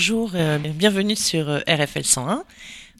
bonjour, euh, bienvenue sur euh, RFL 101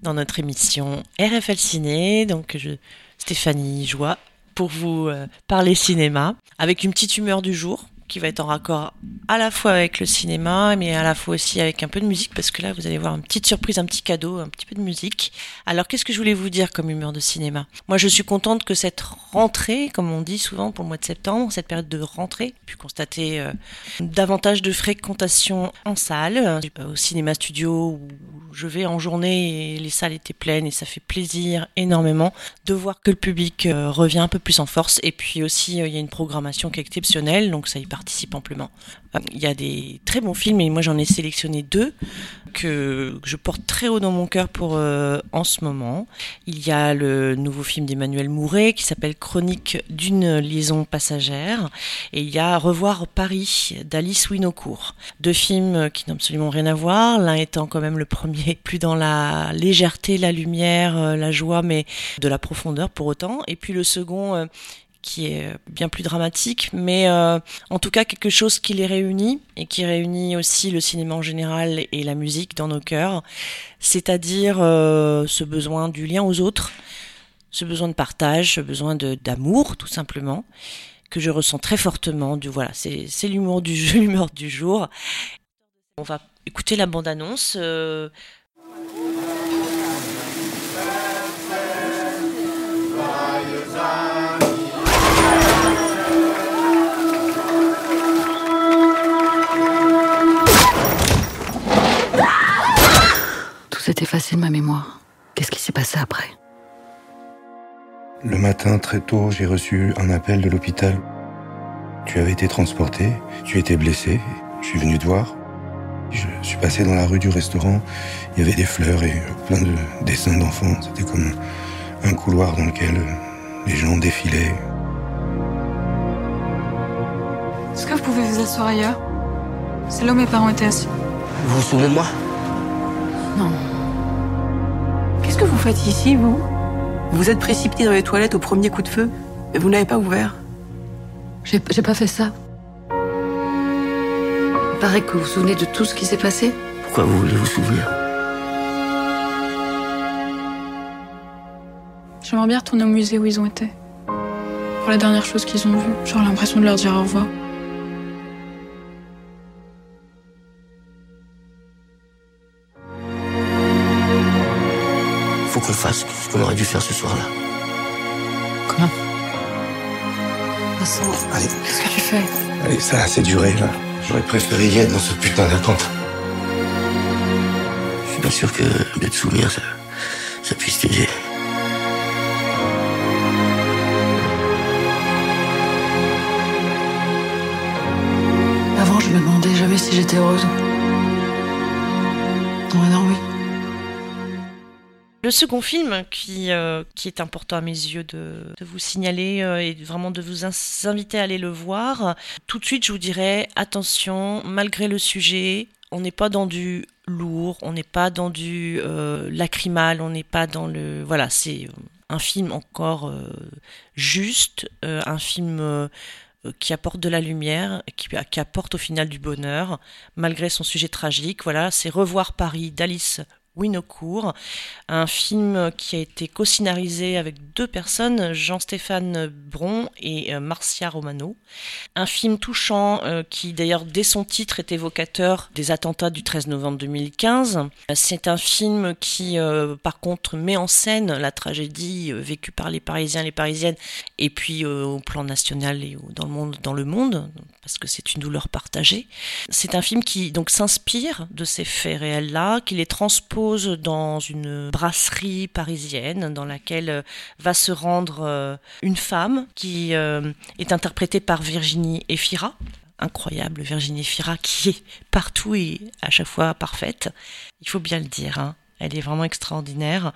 dans notre émission RFL Ciné. Donc, je, Stéphanie Joie pour vous euh, parler cinéma avec une petite humeur du jour qui va être en raccord à la fois avec le cinéma, mais à la fois aussi avec un peu de musique, parce que là, vous allez voir une petite surprise, un petit cadeau, un petit peu de musique. Alors, qu'est-ce que je voulais vous dire comme humeur de cinéma? Moi, je suis contente que cette rentrée, comme on dit souvent pour le mois de septembre, cette période de rentrée, pu constater euh, davantage de fréquentation en salle, au cinéma studio où je vais en journée et les salles étaient pleines et ça fait plaisir énormément de voir que le public euh, revient un peu plus en force. Et puis aussi, euh, il y a une programmation qui est exceptionnelle, donc ça y participe amplement. Euh, il y a des très bons films et moi j'en ai sélectionné deux que je porte très haut dans mon cœur pour euh, en ce moment. Il y a le nouveau film d'Emmanuel Mouret qui s'appelle Chronique d'une liaison passagère et il y a Revoir Paris d'Alice Winocourt. Deux films qui n'ont absolument rien à voir, l'un étant quand même le premier plus dans la légèreté, la lumière, euh, la joie mais de la profondeur pour autant et puis le second qui est bien plus dramatique, mais euh, en tout cas quelque chose qui les réunit et qui réunit aussi le cinéma en général et la musique dans nos cœurs, c'est-à-dire euh, ce besoin du lien aux autres, ce besoin de partage, ce besoin d'amour tout simplement, que je ressens très fortement. Du voilà, c'est l'humour du jeu, l'humour du jour. On va écouter la bande-annonce. Euh, matin, très tôt, j'ai reçu un appel de l'hôpital. Tu avais été transporté, tu étais blessé, je suis venu te voir. Je suis passé dans la rue du restaurant, il y avait des fleurs et plein de dessins d'enfants. C'était comme un couloir dans lequel les gens défilaient. Est-ce que vous pouvez vous asseoir ailleurs? C'est là où mes parents étaient assis. Vous vous souvenez de moi? Non. Qu'est-ce que vous faites ici, vous? Vous êtes précipité dans les toilettes au premier coup de feu, mais vous n'avez pas ouvert. J'ai pas fait ça. Il paraît que vous vous souvenez de tout ce qui s'est passé. Pourquoi vous voulez vous souvenir? J'aimerais bien retourner au musée où ils ont été. Pour la dernière chose qu'ils ont vue. J'aurais l'impression de leur dire au revoir. Qu'on fasse ce qu'on aurait dû faire ce soir-là. Quoi Vincent, allez, qu'est-ce que tu fais? Allez, ça a assez duré, là. J'aurais préféré y être dans ce putain d'attente. Je suis pas sûr que d'être souvenir, ça, ça puisse t'aider. Avant, je me demandais jamais si j'étais heureuse. Le second film qui, euh, qui est important à mes yeux de, vous signaler euh, et vraiment de vous inviter à aller le voir, tout de suite je vous dirais attention, malgré le sujet, on n'est pas dans du lourd, on n'est pas dans du euh, lacrymal, on n'est pas dans le... Voilà, c'est un film encore juste, un film qui apporte de la lumière, qui, qui, apporte au final du bonheur, malgré son sujet tragique. Voilà, c'est Revoir Paris d'Alice Winocourt, un film qui a été co-scénarisé avec deux personnes, Jean-Stéphane Bron et euh, Marcia Romano. Un film touchant euh, qui d'ailleurs dès son titre est évocateur des attentats du 13 novembre 2015. C'est un film qui euh, par contre met en scène la tragédie vécue par les Parisiens les Parisiennes et puis au plan national et dans le monde, dans le monde parce que c'est une douleur partagée. C'est un film qui donc s'inspire de ces faits réels-là, qui les transpose dans une brasserie parisienne dans laquelle euh, va se rendre euh, une femme qui euh, est interprétée par Virginie Efira. Incroyable Virginie Efira qui est partout et à chaque fois parfaite. Il faut bien le dire. Hein. Elle est vraiment extraordinaire.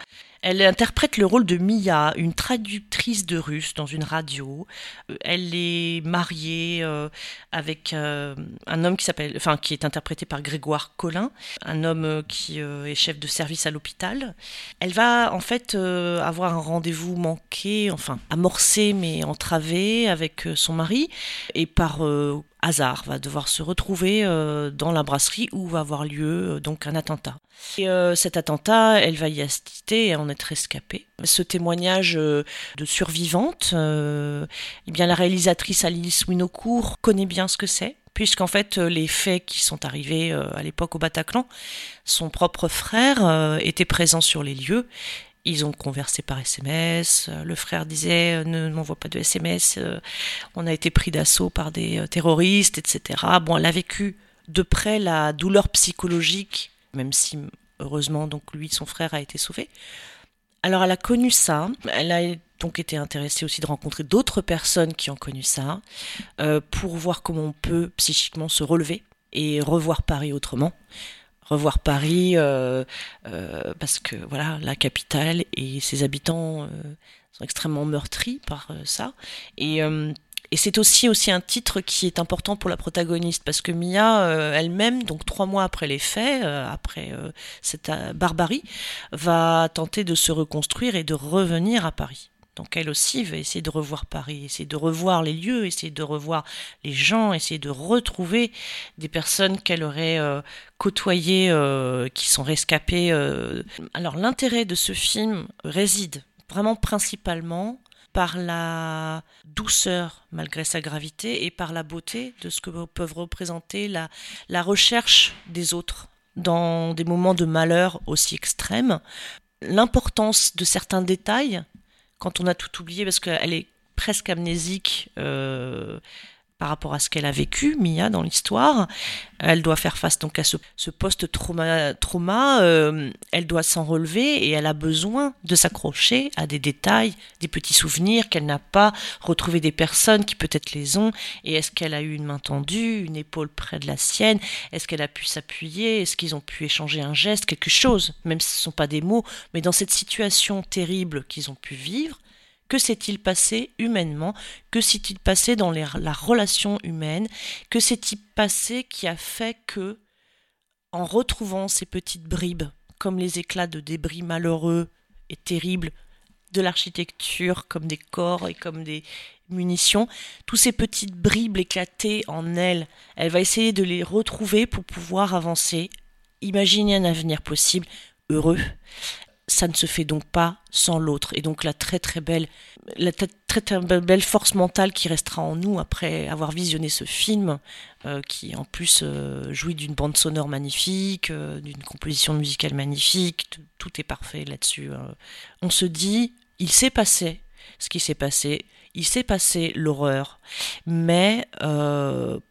Elle interprète le rôle de Mia, une traductrice de russe dans une radio. Euh, elle est mariée euh, avec euh, un homme qui s'appelle, enfin, qui est interprété par Grégoire Collin, un homme qui est chef de service à l'hôpital. Elle va en fait avoir un rendez-vous manqué, enfin amorcé mais entravé avec son mari, et par hasard va devoir se retrouver dans la brasserie où va avoir lieu donc un attentat. Et cet attentat, elle va y assister et en être rescapée. Ce témoignage euh, de survivante, euh, eh bien la réalisatrice Alice Winocourt connaît bien ce que c'est puisqu'en fait euh, les faits qui sont arrivés à l'époque au Bataclan, son propre frère était présent sur les lieux. Ils ont conversé par SMS. Le frère disait ne m'envoie pas de SMS. On a été pris d'assaut par des terroristes, etc. Bon, elle a vécu de près la douleur psychologique, même si heureusement donc lui, son frère a été sauvé. Alors elle a connu ça, elle a donc été intéressée aussi de rencontrer d'autres personnes qui ont connu ça, euh, pour voir comment on peut psychiquement se relever et revoir Paris autrement. Revoir Paris euh, euh, parce que voilà la capitale et ses habitants sont extrêmement meurtris par ça et et c'est aussi aussi un titre qui est important pour la protagoniste parce que Mia euh, elle-même, donc trois mois après les faits, euh, après euh, cette barbarie, va tenter de se reconstruire et de revenir à Paris. Donc elle aussi va essayer de revoir Paris, essayer de revoir les lieux, essayer de revoir les gens, essayer de retrouver des personnes qu'elle aurait côtoyées, qui sont rescapées. Alors l'intérêt de ce film réside vraiment principalement par la douceur malgré sa gravité et par la beauté de ce que peuvent représenter la, la recherche des autres dans des moments de malheur aussi extrêmes. L'importance de certains détails, quand on a tout oublié, parce qu'elle est presque amnésique, euh, par rapport à ce qu'elle a vécu, Mia, dans l'histoire. Elle doit faire face donc à ce, post-trauma. Trauma, euh, elle doit s'en relever et elle a besoin de s'accrocher à des détails, des petits souvenirs qu'elle n'a pas, retrouver des personnes qui peut-être les ont. Et est-ce qu'elle a eu une main tendue, une épaule près de la sienne? Est-ce qu'elle a pu s'appuyer? Est-ce qu'ils ont pu échanger un geste, quelque chose? Même si ce ne sont pas des mots, mais dans cette situation terrible qu'ils ont pu vivre, que s'est-il passé humainement? Que s'est-il passé dans la relation humaine? Que s'est-il passé qui a fait que, en retrouvant ces petites bribes, comme les éclats de débris malheureux et terribles de l'architecture, comme des corps et comme des munitions, tous ces petites bribes éclatées en elle, elle va essayer de les retrouver pour pouvoir avancer, imaginer un avenir possible, heureux ça ne se fait donc pas sans l'autre. Et donc la très très belle, la très, très belle force mentale qui restera en nous après avoir visionné ce film, euh, qui en plus euh, jouit d'une bande sonore magnifique, euh, d'une composition musicale magnifique, tout est parfait là-dessus. On se dit, il s'est passé ce qui s'est passé, il s'est passé l'horreur, mais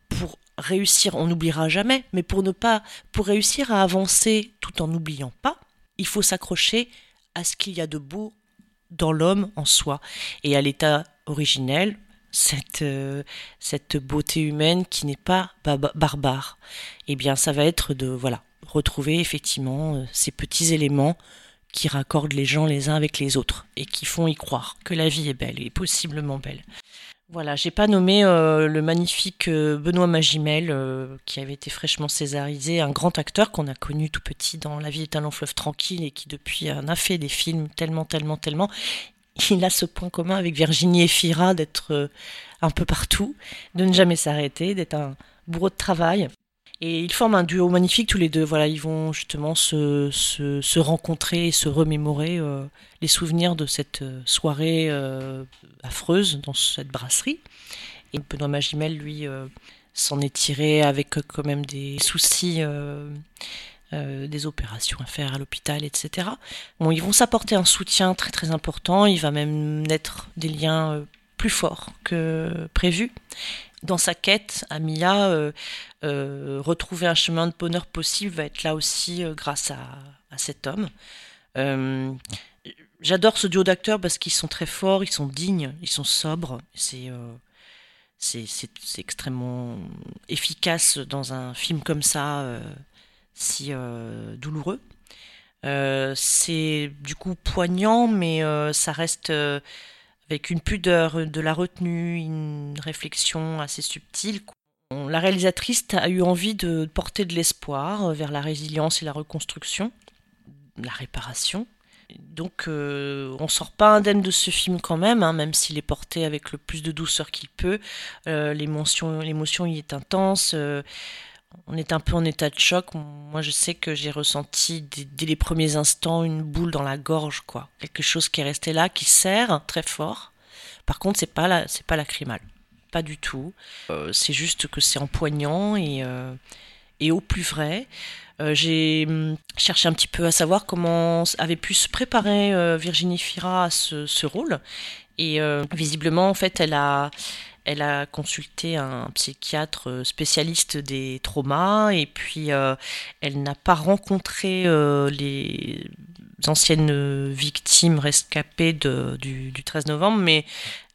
pour réussir, on n'oubliera jamais, mais pour ne pas, pour réussir à avancer tout en n'oubliant pas, il faut s'accrocher à ce qu'il y a de beau dans l'homme en soi et à l'état originel, cette, euh, cette beauté humaine qui n'est pas barbare. Eh bien, ça va être de voilà retrouver effectivement euh, ces petits éléments qui raccordent les gens les uns avec les autres et qui font y croire que la vie est belle et possiblement belle. Voilà, j'ai pas nommé euh, le magnifique euh, Benoît Magimel, euh, qui avait été fraîchement césarisé, un grand acteur qu'on a connu tout petit dans La vie est un long fleuve tranquille et qui depuis en a fait des films tellement, tellement, tellement. Il a ce point commun avec Virginie Efira d'être un peu partout, de ne jamais s'arrêter, d'être un bourreau de travail. Et ils forment un duo magnifique tous les deux. Voilà, ils vont justement se, se, rencontrer et se remémorer euh, les souvenirs de cette euh, soirée euh, affreuse dans cette brasserie. Et Benoît Magimel, lui, s'en est tiré avec quand même des soucis. des opérations à faire à l'hôpital, etc. Bon, ils vont s'apporter un soutien très très important. Il va même naître des liens plus forts que prévu dans sa quête, Amia, euh, euh, retrouver un chemin de bonheur possible va être là aussi euh, grâce à, cet homme. J'adore ce duo d'acteurs parce qu'ils sont très forts, ils sont dignes, ils sont sobres. C'est c'est extrêmement efficace dans un film comme ça, si douloureux. C'est du coup poignant, mais ça reste avec une pudeur, de la retenue, une réflexion assez subtile. La réalisatrice a eu envie de porter de l'espoir vers la résilience et la reconstruction, la réparation. Donc euh, on sort pas indemne de ce film quand même, hein, même s'il est porté avec le plus de douceur qu'il peut. Euh, l'émotion, l'émotion y est intense. Euh, on est un peu en état de choc. Moi, je sais que j'ai ressenti dès, les premiers instants une boule dans la gorge, quoi. Quelque chose qui est resté là, qui serre très fort. Par contre, c'est pas la, c'est pas lacrymal, pas du tout. Euh, c'est juste que c'est empoignant et euh, et au plus vrai. Euh, j'ai hum, cherché un petit peu à savoir comment avait pu se préparer Virginie Fira à ce, ce rôle. Et visiblement, en fait, elle a, elle a consulté un psychiatre spécialiste des traumas et puis euh, elle n'a pas rencontré euh, les anciennes victimes rescapées de, du, du 13 novembre, mais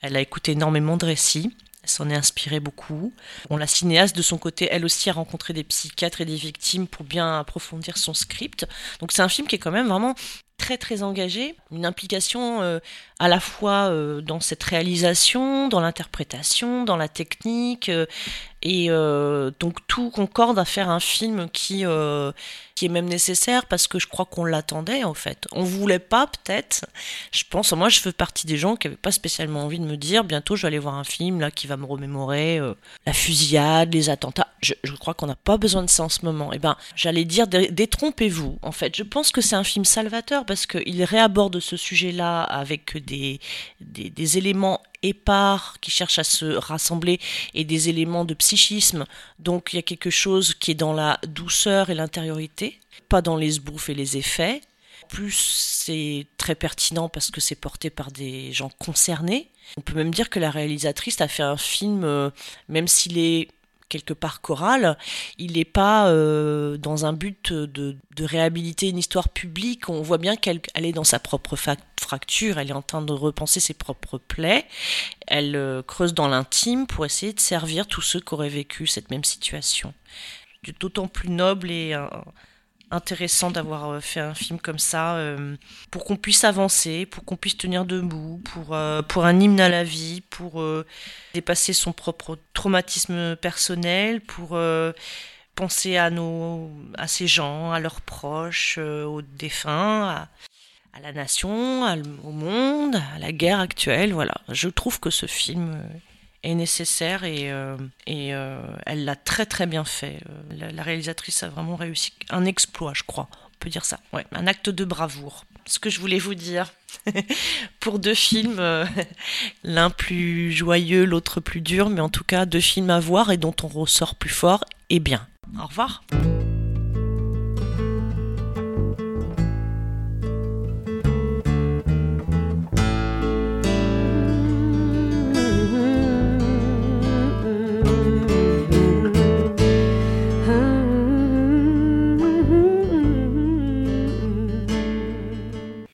elle a écouté énormément de récits s'en est inspiré beaucoup. Bon, la cinéaste, de son côté, elle aussi a rencontré des psychiatres et des victimes pour bien approfondir son script. Donc c'est un film qui est quand même vraiment très très engagé, une implication euh, à la fois euh, dans cette réalisation, dans l'interprétation, dans la technique, euh, et euh, donc tout concorde à faire un film qui euh, qui est même nécessaire parce que je crois qu'on l'attendait en fait. On voulait pas peut-être. Je pense, moi je fais partie des gens qui avaient pas spécialement envie de me dire bientôt je vais aller voir un film là qui va me remémorer euh, la fusillade, les attentats. Je, je crois qu'on n'a pas besoin de ça en ce moment. Et eh ben j'allais dire détrompez-vous. En fait, je pense que c'est un film salvateur parce qu'il réaborde ce sujet-là avec des, des, des éléments épars qui cherchent à se rassembler et des éléments de psychisme. Donc il y a quelque chose qui est dans la douceur et l'intériorité, pas dans les sbouffes et les effets. Plus c'est très pertinent parce que c'est porté par des gens concernés. On peut même dire que la réalisatrice a fait un film, euh, même s'il est quelque part choral, il n'est pas euh, dans un but de, de, réhabiliter une histoire publique. On voit bien qu'elle elle est dans sa propre fracture, elle est en train de repenser ses propres plaies. Elle euh, creuse dans l'intime pour essayer de servir tous ceux qui auraient vécu cette même situation. D'autant plus noble et euh, intéressant d'avoir euh, fait un film comme ça euh, pour qu'on puisse avancer, pour qu'on puisse tenir debout, pour, euh, pour un hymne à la vie, pour dépasser son propre traumatisme personnel, pour penser à, nos, à ces gens, à leurs proches, aux défunts, à, la nation, au monde, à la guerre actuelle. Voilà, je trouve que ce film est nécessaire et, euh, et euh, elle l'a très très bien fait. Euh, la, réalisatrice a vraiment réussi un exploit, je crois. On peut dire ça. Ouais, un acte de bravoure. Ce que je voulais vous dire pour deux films, l'un plus joyeux, l'autre plus dur, mais en tout cas deux films à voir et dont on ressort plus fort et bien. Au revoir.